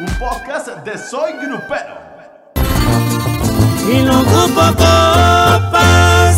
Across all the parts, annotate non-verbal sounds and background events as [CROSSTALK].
un podcast de Soy Grupero. Y no ocupo copas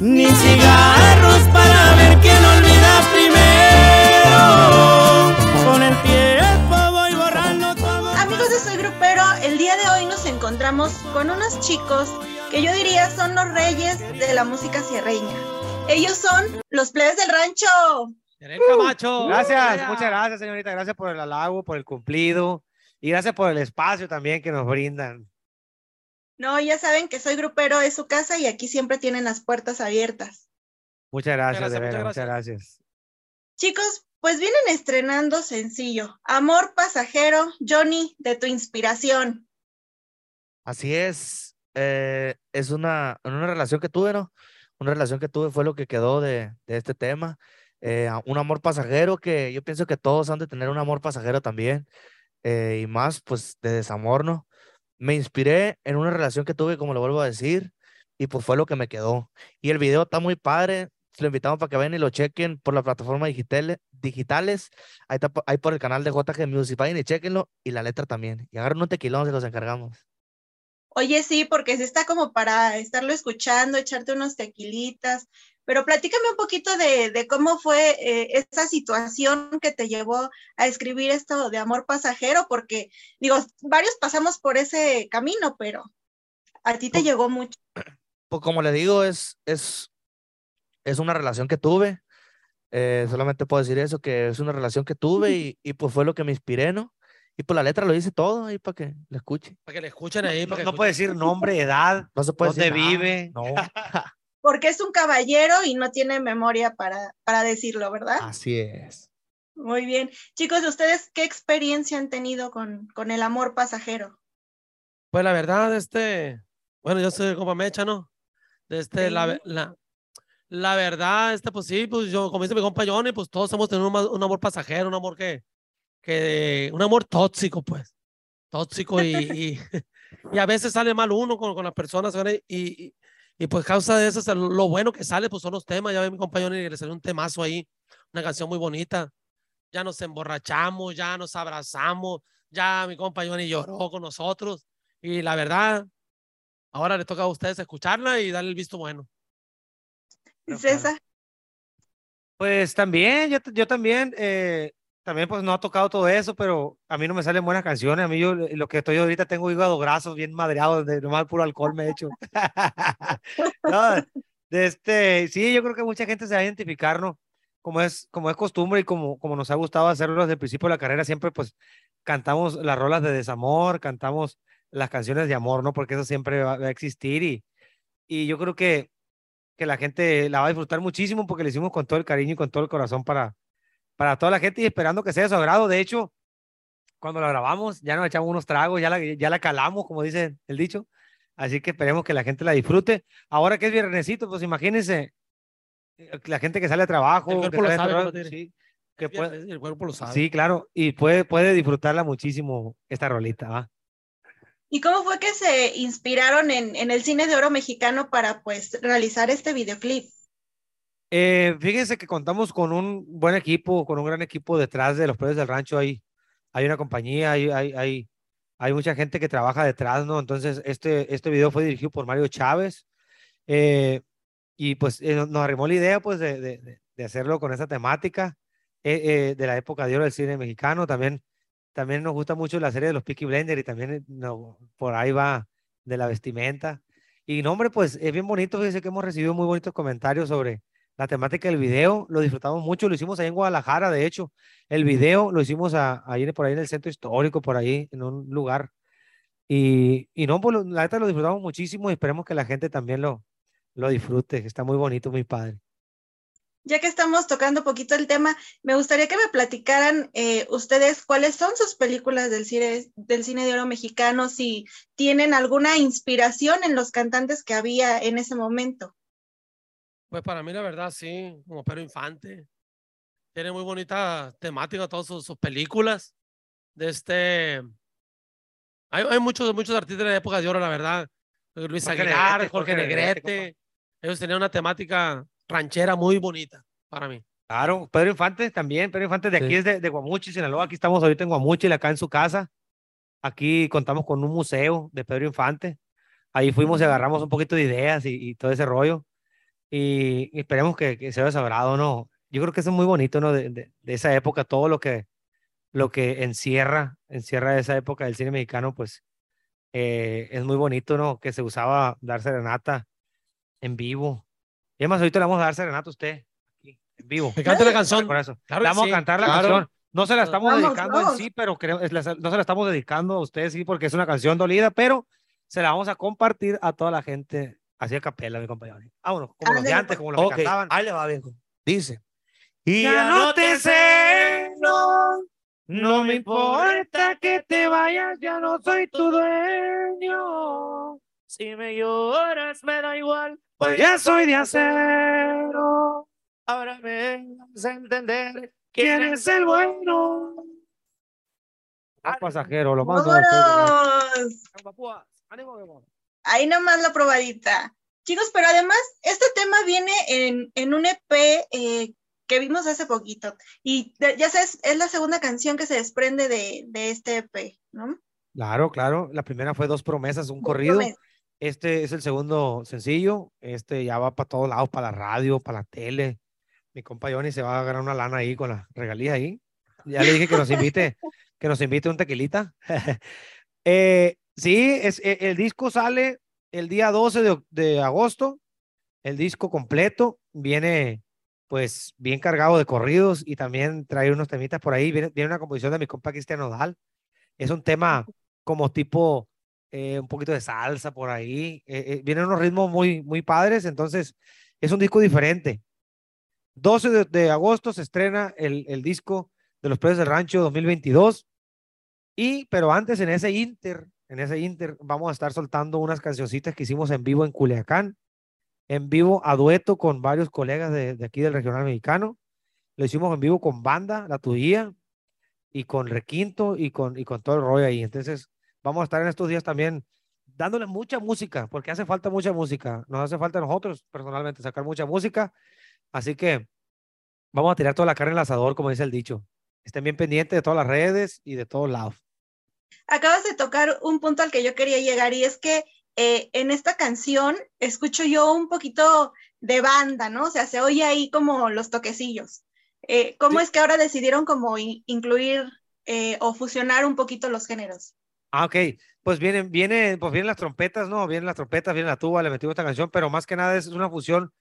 ni cigarros para ver quién olvida primero. Con el tiempo voy borrando todo. Amigos de Soy Grupero, el día de hoy nos encontramos con unos chicos que yo diría son los reyes de la música sierreña. Ellos son los plebes del rancho. Gracias, muchas gracias, señorita. Gracias por el halago, por el cumplido y gracias por el espacio también que nos brindan. No, ya saben que Soy Grupero es su casa y aquí siempre tienen las puertas abiertas. Muchas gracias, gracias, de muchas gracias. Chicos, pues vienen estrenando sencillo, Amor Pasajero, Johnny, de tu inspiración. Así es, eh, es una, una relación que tuve, ¿no? Una relación que tuve fue lo que quedó de, de este tema. eh, a- un amor pasajero que yo pienso que todos han de tener un amor pasajero también. Eh, y más, pues, de desamor, ¿no? Me inspiré en una relación que tuve, como lo vuelvo a decir, y pues fue lo que me quedó. Y el video está muy padre. Lo invitamos para que vayan y lo chequen por la plataforma digitales. digitales. Ahí, está, ahí por el canal de JG Music. Vayan y chequenlo. Y la letra también. Y agarren un tequilón, se los encargamos. Oye, sí, porque sí está como para estarlo escuchando, echarte unos tequilitas, pero platícame un poquito de, de cómo fue eh, esa situación que te llevó a escribir esto de amor pasajero, porque digo, varios pasamos por ese camino, pero a ti te Pues- llegó mucho. Pues como le digo, es, es, es una relación que tuve. eh, solamente puedo decir eso, que es una relación que tuve y, y pues fue lo que me inspiré, ¿no? Y pues la letra lo dice todo ahí para que lo escuche. Para que le escuchen ahí. No, no puede escuchen. decir nombre, edad, No se puede dónde decir vive. No, [LAUGHS] Porque es un caballero y no tiene memoria para, para decirlo, ¿verdad? así es. Muy bien. Chicos, ¿ustedes qué experiencia han tenido con, con el amor pasajero? Pues la verdad, este. Bueno, yo soy compa Mecha, ¿no? De este, la, Sí. ve- la, la verdad, este, pues sí, pues yo, como dice mi compa Johnny, pues todos hemos tenido un, un amor pasajero, un amor que, que, un amor tóxico, pues. Tóxico y, y, [LAUGHS] y a veces sale mal uno con, con las personas, ¿verdad? y, y, y pues causa de eso, es lo bueno que sale, pues son los temas, ya ve mi compa Johnny que le salió un temazo ahí, una canción muy bonita. Ya nos emborrachamos, ya nos abrazamos, ya mi compa Johnny lloró con nosotros. Y la verdad, ahora le toca a ustedes escucharla y darle el visto bueno. César. Pues también, yo, yo también, eh, también pues no ha tocado todo eso, pero a mí no me salen buenas canciones. A mí yo lo que estoy ahorita tengo hígado graso, bien madreado, de nomás puro alcohol me he hecho. [LAUGHS] No, de este, sí, yo creo que mucha gente se va a identificar, ¿no? Como es, como es costumbre y como, como nos ha gustado hacerlo desde el principio de la carrera, siempre pues cantamos las rolas de desamor, cantamos las canciones de amor, ¿no? Porque eso siempre va, va a existir y, y yo creo que, que la gente la va a disfrutar muchísimo porque le hicimos con todo el cariño y con todo el corazón para, para toda la gente y esperando que sea de su agrado. De hecho, cuando la grabamos, ya nos echamos unos tragos, ya la, ya la calamos, como dice el dicho. Así que esperemos que la gente la disfrute. Ahora que es viernesito, pues imagínense eh, la gente que sale a trabajo, El que cuerpo lo sabe, sí, que puede, el cuerpo lo sabe. sí, claro, y puede, puede disfrutarla muchísimo esta rolita, ¿va? ¿Y cómo fue que se inspiraron en, en el cine de oro mexicano para pues realizar este videoclip? Eh, fíjense que contamos con un buen equipo, con un gran equipo detrás de los precios del rancho. Hay, hay una compañía, hay, hay, hay, hay mucha gente que trabaja detrás, ¿no? Entonces, este, este video fue dirigido por Mario Chávez. eh, y pues eh, nos- arrimó la idea, pues, de, de, de- de hacerlo con esa temática eh, eh, de la época de oro del cine mexicano. También, también nos gusta mucho la serie de los Peaky Blender y también eh, no, por ahí va de la vestimenta. Y no, hombre, pues es bien bonito. Fíjense que hemos recibido muy bonitos comentarios sobre la temática del video. Lo disfrutamos mucho. Lo hicimos ahí en Guadalajara, de hecho. El video lo hicimos a, ahí por ahí en el centro histórico, por ahí en un lugar. Y, y no, pues lo- la neta lo disfrutamos muchísimo y esperemos que la gente también lo, lo disfrute. que Está muy bonito, muy padre. Ya que estamos tocando un poquito el tema, me gustaría que me platicaran eh, ustedes cuáles son sus películas del cine, del cine de oro mexicano, si tienen alguna inspiración en los cantantes que había en ese momento. Pues para mí, la verdad, sí, como Pedro Infante. Tiene muy bonita temática todas sus, sus películas. De este. Hay, hay muchos, muchos artistas de la época de oro, la verdad. Luis Jorge Aguilar, Negrete, Jorge Negrete, Negrete. Ellos tenían una temática ranchera muy bonita para mí. Claro, Pedro Infante también. Pedro Infante de aquí Sí. es de, de Guamuchi, Sinaloa. Aquí estamos ahorita en Guamuchi, acá en su casa. Aquí contamos con un museo de Pedro Infante. Ahí fuimos y agarramos un poquito de ideas y, y todo ese rollo. Y, esperemos que, que sea de su agrado, ¿no? Yo creo que eso es muy bonito, ¿no? De, de, de esa época, todo lo que, lo que encierra, encierra esa época del cine mexicano, pues eh, es muy bonito, ¿no? Que se usaba dar serenata en vivo. Y además, ahorita le vamos a dar serenata a usted, aquí, en vivo. Me canta la canción. Por eso. Claro vamos sí, a cantar la claro. canción. No se la estamos Vamos, dedicando vamos. en sí, pero creo, no se la estamos dedicando a usted, sí, porque es una canción dolida, pero se la vamos a compartir a toda la gente, así a capela, mi compañero. Vámonos, como los de Ándale, antes, como los que cantaban. ahí le va, viejo. Dice. Y Ya no te celo, no me importa que te vayas, ya no soy tu dueño. Si me lloras, me da igual. Pues ya soy de acero. Ahora me vas a entender ¿Quién es el bueno? Un pasajero, lo usted. ¡Vámonos! Ánimo. Ahí nomás la probadita. Chicos, pero además, este tema viene en, en un EP eh, que vimos hace poquito. Y ya sabes, es la segunda canción que se desprende de, de este EP, ¿no? Claro, claro. La primera fue Dos Promesas, un corrido. Promesa. Este es el segundo sencillo. Este ya va para todos lados, para la radio, para la tele. Mi compa Johnny se va a ganar una lana ahí con la regalía ahí. Ya le dije que nos invite, [LAUGHS] que nos invite un tequilita. [LAUGHS] Eh, sí, es, e- el disco sale el día 12 de, de agosto. El disco completo viene pues bien cargado de corridos y también trae unos temitas por ahí. Viene, una composición de mi compa Cristian Nodal. Es un tema como tipo eh, un poquito de salsa por ahí. eh, eh, vienen unos ritmos muy, muy padres, entonces es un disco diferente. 12 de, de agosto se estrena el, el disco de los Precios del Rancho 2022. Y, pero antes en ese inter, en ese inter, vamos a estar soltando unas cancioncitas que hicimos en vivo en Culiacán, en vivo a dueto con varios colegas de, aquí del regional mexicano. Lo hicimos en vivo con banda, La Tuya, y con Requinto y con, y con todo el rollo ahí. Entonces, vamos a estar en estos días también dándole mucha música, porque hace falta mucha música. Nos hace falta a nosotros personalmente sacar mucha música. Así que vamos a tirar toda la carne el asador, como dice el dicho. Estén bien pendientes de todas las redes y de todos lados. Acabas de tocar un punto al que yo quería llegar y es que eh, en esta canción escucho yo un poquito de banda, ¿no? O sea, se oye ahí como los toquecillos. Eh, ¿Cómo Sí. es que ahora decidieron como in- incluir eh, o fusionar un poquito los géneros? Ah, ok. Pues vienen, viene, pues vienen las trompetas, ¿no? Vienen las trompetas, viene la tuba, le metimos esta canción, pero más que nada es una fusión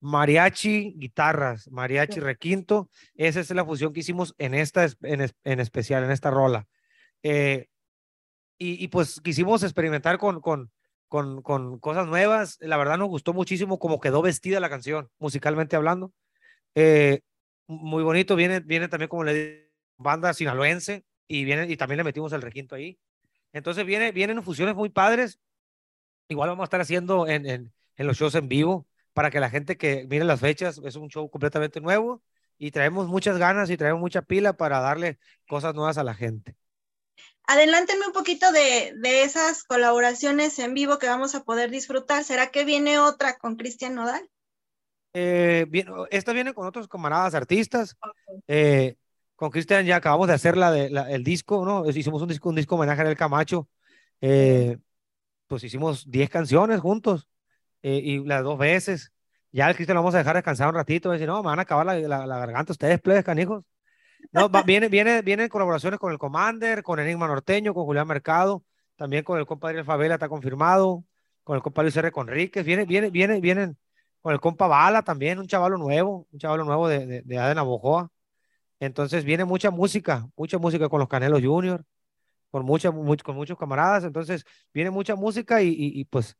mariachi, guitarras, mariachi, requinto. Esa es la fusión que hicimos en esta, es- en, en especial, en esta rola. Eh, y, pues quisimos experimentar con, con, con, con cosas nuevas. La verdad nos gustó muchísimo cómo quedó vestida la canción, musicalmente hablando. Eh, muy bonito, viene, viene también como le digo, banda sinaloense y, viene, y también le metimos el requinto ahí. Entonces viene, vienen fusiones muy padres. Igual vamos a estar haciendo en, en, en los shows en vivo para que la gente que mire las fechas, es un show completamente nuevo y traemos muchas ganas y traemos mucha pila para darle cosas nuevas a la gente. Adelánteme un poquito de, de esas colaboraciones en vivo que vamos a poder disfrutar. ¿Será que viene otra con Cristian Nodal? Eh, bien, esta viene con otros camaradas artistas. Eh, con Cristian ya acabamos de hacer la de, la- el disco, ¿no? Hicimos un disco, un disco homenaje a El Camacho. Eh, pues hicimos 10 canciones juntos eh, y las dos veces. Ya el Cristian lo vamos a dejar descansar un ratito. Decir, no, me van a acabar la, la- la garganta ustedes, plebes, canijos. No, va- viene, viene, vienen colaboraciones con el Commander, con Enigma Norteño, con Julián Mercado, también con el compa Adriel Favela, está confirmado, con el compa Luis R. Conríquez, viene, viene, viene, vienen con el compa Bala también, un chavalo nuevo, un chavalo nuevo de, de, de Adena Bojoa. Entonces viene mucha música, mucha música con los Canelos Junior, con, mucha, much- con muchos camaradas. Entonces viene mucha música y, y, y, pues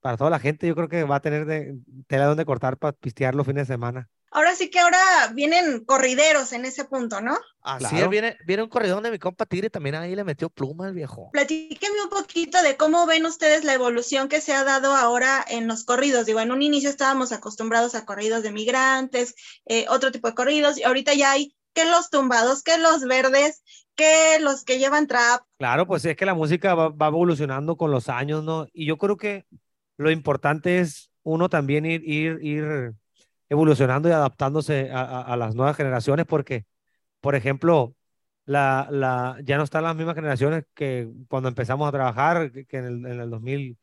para toda la gente yo creo que va a tener de, tela donde cortar para pistear los fines de semana. Ahora sí que ahora vienen corrideros en ese punto, ¿no? Así Claro. es, viene, viene un corridón de mi compa Tigre, también ahí le metió pluma el viejo. Platíquenme un poquito de cómo ven ustedes la evolución que se ha dado ahora en los corridos. Digo, en un inicio estábamos acostumbrados a corridos de migrantes, eh, otro tipo de corridos, y ahorita ya hay que los tumbados, que los verdes, que los que llevan trap. Claro, pues es que la música va, va evolucionando con los años, ¿no? Y yo creo que lo importante es uno también ir, ir, ir evolucionando y adaptándose a, las nuevas generaciones, porque, por ejemplo, la, la, ya no están las mismas generaciones que cuando empezamos a trabajar, que, en, el, en el 2000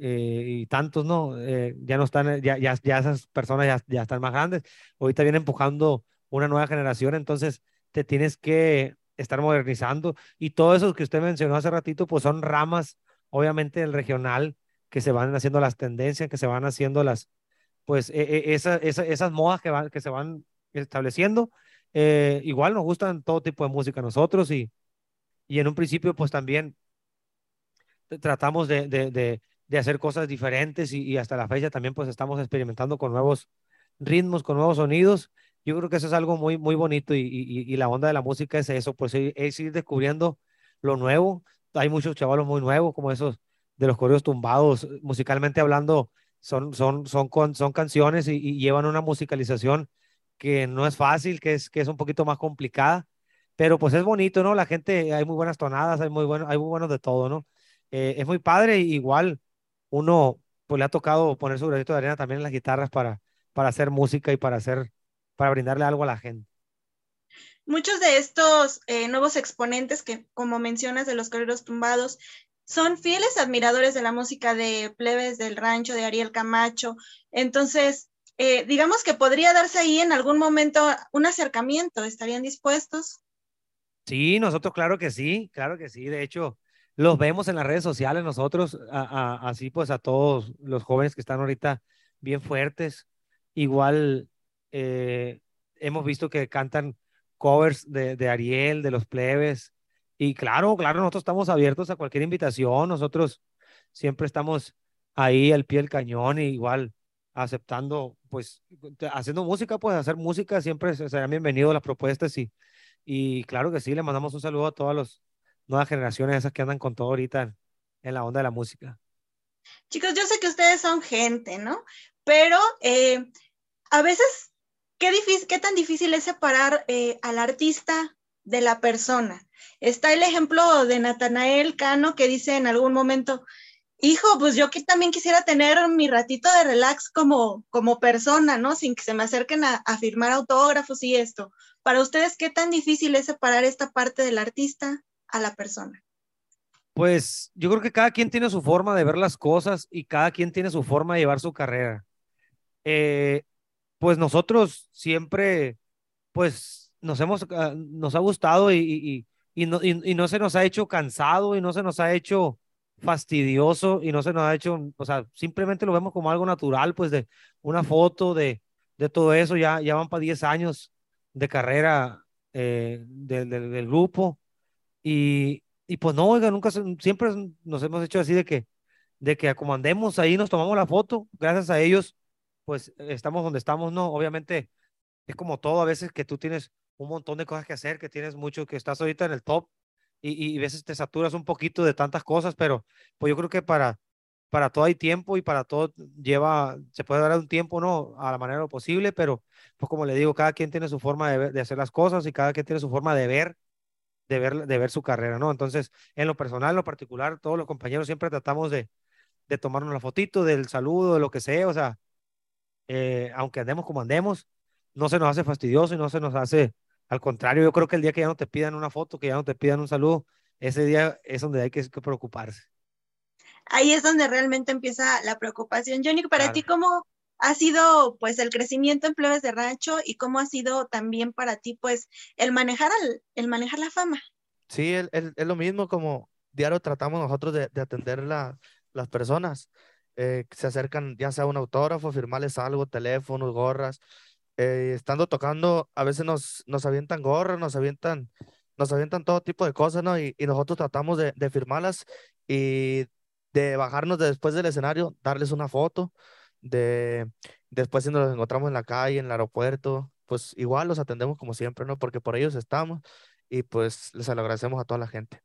eh, y tantos, ¿no? Eh, ya no están, ya, ya, ya esas personas ya, ya están más grandes. Ahorita viene empujando una nueva generación, entonces te tienes que estar modernizando. Y todo eso que usted mencionó hace ratito, pues son ramas, obviamente, del regional, que se van haciendo las tendencias, que se van haciendo las, pues, e, e, esa, esa, esas modas que, van, que se van estableciendo. Eh, igual nos gustan todo tipo de música a nosotros y, y en un principio, pues también tratamos de, de, de, hacer cosas diferentes y, hasta la fecha también pues estamos experimentando con nuevos ritmos, con nuevos sonidos. Yo creo que eso es algo muy, muy bonito y, y, la onda de la música es eso, pues es ir descubriendo lo nuevo. Hay muchos chavalos muy nuevos, como esos de los correos tumbados, musicalmente hablando, son, son, son, con, son canciones y, llevan una musicalización que no es fácil, que es, que es un poquito más complicada, pero pues es bonito, ¿no? La gente, hay muy buenas tonadas, hay muy, bueno, hay muy buenos de todo, ¿no? Eh, es muy padre, igual uno pues le ha tocado poner su granito de arena también en las guitarras para, para hacer música y para hacer, para brindarle algo a la gente. Muchos de estos eh, nuevos exponentes que, como mencionas, de los correos tumbados, son fieles admiradores de la música de Plebes del Rancho, de Ariel Camacho. Entonces, eh, digamos que podría darse ahí en algún momento un acercamiento. ¿Estarían dispuestos? Sí, nosotros claro que sí, claro que sí. De hecho, los vemos en las redes sociales nosotros, así pues a todos los jóvenes que están ahorita bien fuertes. Igual eh, hemos visto que cantan covers de, de, Ariel, de los plebes. Y claro, claro, nosotros estamos abiertos a cualquier invitación. Nosotros siempre estamos ahí al pie del cañón, y igual aceptando, pues, haciendo música, pues hacer música, siempre serán bienvenidos las propuestas y, y claro que sí, le mandamos un saludo a todas las nuevas generaciones, esas que andan con todo ahorita en, la onda de la música. Chicos, yo sé que ustedes son gente, ¿no? Pero eh, a veces, ¿qué, difícil, ¿qué tan difícil es separar eh, al artista de la persona? Está el ejemplo de Natanael Cano que dice en algún momento, hijo, pues yo también quisiera tener mi ratito de relax como, como persona, ¿no? Sin que se me acerquen a, firmar autógrafos y esto. Para ustedes, ¿qué tan difícil es separar esta parte del artista a la persona? Pues yo creo que cada quien tiene su forma de ver las cosas y cada quien tiene su forma de llevar su carrera. Eh, pues nosotros siempre, pues nos hemos, uh, nos ha gustado y, y, no, y, no se nos ha hecho cansado y no se nos ha hecho fastidioso y no se nos ha hecho, o sea, simplemente lo vemos como algo natural, pues de una foto de, de todo eso, ya, ya van para 10 años de carrera eh, de, de, del grupo y, y pues no, oiga, nunca, siempre nos hemos hecho así de que, de que como andemos ahí, nos tomamos la foto, gracias a ellos, pues estamos donde estamos, ¿no? Obviamente es como todo, a veces que tú tienes un montón de cosas que hacer, que tienes mucho, que estás ahorita en el top y, y a veces te saturas un poquito de tantas cosas, pero pues yo creo que para, para todo hay tiempo y para todo lleva, se puede dar un tiempo, ¿no? A la manera lo posible, pero pues como le digo, cada quien tiene su forma de, ver, de hacer las cosas y cada quien tiene su forma de ver de ver, de ver su carrera, ¿no? Entonces, en lo personal, en lo particular, todos los compañeros siempre tratamos de, de tomarnos la fotito, del saludo, de lo que sea, o sea, eh, aunque andemos como andemos, no se nos hace fastidioso y no se nos hace, al contrario, yo creo que el día que ya no te pidan una foto, que ya no te pidan un saludo, ese día es donde hay que, que preocuparse. Ahí es donde realmente empieza la preocupación. Johnny, para claro. ti, ¿cómo, ha sido pues el crecimiento en plebes de rancho y cómo ha sido también para ti pues el manejar, al, el manejar la fama. Sí, es, es, es, lo mismo como diario tratamos nosotros de, de atender la, las personas. Eh, se acercan ya sea un autógrafo, firmarles algo, teléfonos, gorras. Eh, estando tocando, a veces nos, nos avientan gorras, nos avientan, nos avientan todo tipo de cosas, ¿no? Y, y nosotros tratamos de, de firmarlas y de bajarnos de después del escenario, darles una foto de después si nos encontramos en la calle, en el aeropuerto, pues igual los atendemos como siempre, ¿no? Porque por ellos estamos y pues les agradecemos a toda la gente.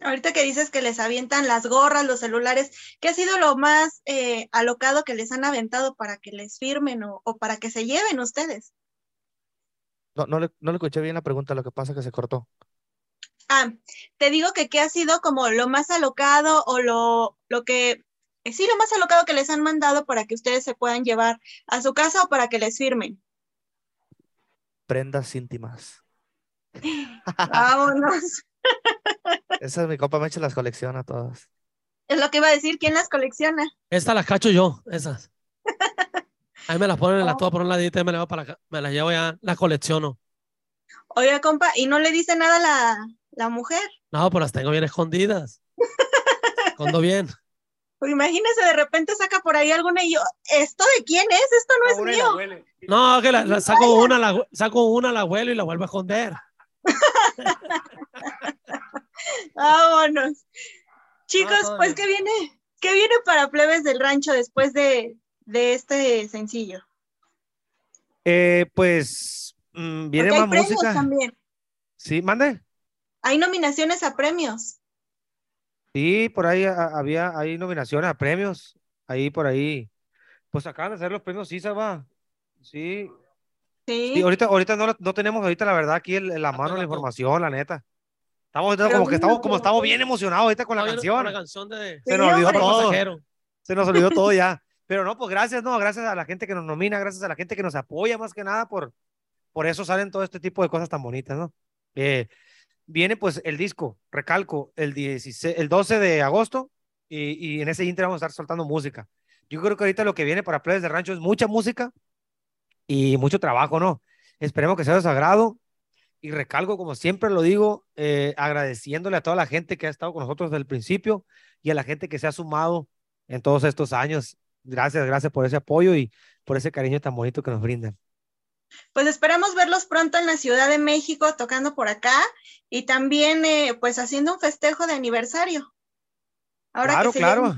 Ahorita que dices que les avientan las gorras, los celulares, ¿qué ha sido lo más eh, alocado que les han aventado para que les firmen o, o para que se lleven ustedes? No, no, le, no le escuché bien la pregunta, lo que pasa es que se cortó. Ah, te digo que qué ha sido como lo más alocado o lo, lo que sí, lo más alocado que les han mandado para que ustedes se puedan llevar a su casa o para que les firmen. Prendas íntimas. [LAUGHS] Vámonos. [LAUGHS] Esa es mi copa Meche, las colecciona todas. Es lo que iba a decir, ¿quién las colecciona? Estas las cacho yo, esas. [LAUGHS] Ahí me las ponen, las todas por un ladito y me las, llevo para acá, me las llevo ya, las colecciono. Oiga, compa, ¿y no le dice nada la, la mujer? No, pues las tengo bien escondidas. [LAUGHS] Escondo bien. Pues imagínese, de repente saca por ahí alguna y yo, ¿esto de quién es? Esto no es mío. No, que la, la saco una, la, saco una al abuelo y la vuelvo a esconder. [LAUGHS] [LAUGHS] Vámonos. Chicos, pues. ¿qué viene? ¿Qué viene para Plebes del Rancho después de, de este sencillo? Eh, pues mm, viene Porque hay más premios música. también. Sí, mande. Hay nominaciones a premios. Sí, por ahí a- había, hay nominaciones a premios. Ahí por ahí. Pues acaban de hacer los premios CISA, va. Sí, Sí. sí, ahorita, ahorita no, no tenemos ahorita la verdad aquí en, en la mano la pero- información, la neta. Estamos Pero como que estamos, como estamos bien emocionados ahorita con la canción. con la canción de Se nos olvidó todo. Se nos olvidó todo ya. [LAUGHS] Pero no, pues gracias, no, gracias a la gente que nos nomina, gracias a la gente que nos apoya más que nada, por, por eso salen todo este tipo de cosas tan bonitas, ¿no? Eh, viene pues el disco, recalco, el, 16, el 12 de agosto y, y en ese inter vamos a estar soltando música. Yo creo que ahorita lo que viene para Players de Rancho es mucha música y mucho trabajo, ¿no? Esperemos que sea de su agrado y recalco, como siempre lo digo, eh, agradeciéndole a toda la gente que ha estado con nosotros desde el principio y a la gente que se ha sumado en todos estos años. Gracias, gracias por ese apoyo y por ese cariño tan bonito que nos brindan. Pues esperamos verlos pronto en la Ciudad de México tocando por acá y también eh, pues haciendo un festejo de aniversario. Ahora Claro, que claro.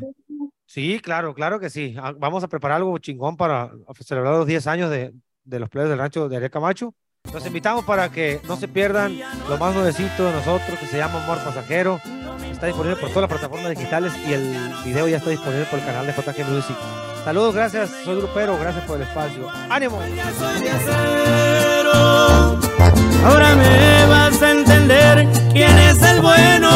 Sí, claro, claro que sí. Ah, Vamos a preparar algo chingón para celebrar los 10 años de, de los players del rancho de Ariel Camacho. Los invitamos para que no se pierdan lo más nuevecito de nosotros que se llama Amor Pasajero. Está disponible por todas las plataformas digitales y el video ya está disponible por el canal de JG Music. Saludos, gracias. Soy grupero, gracias por el espacio. ¡Ánimo! Ahora me vas a entender quién es el bueno.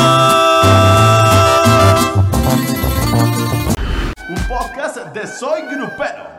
Un podcast de Soy Grupero.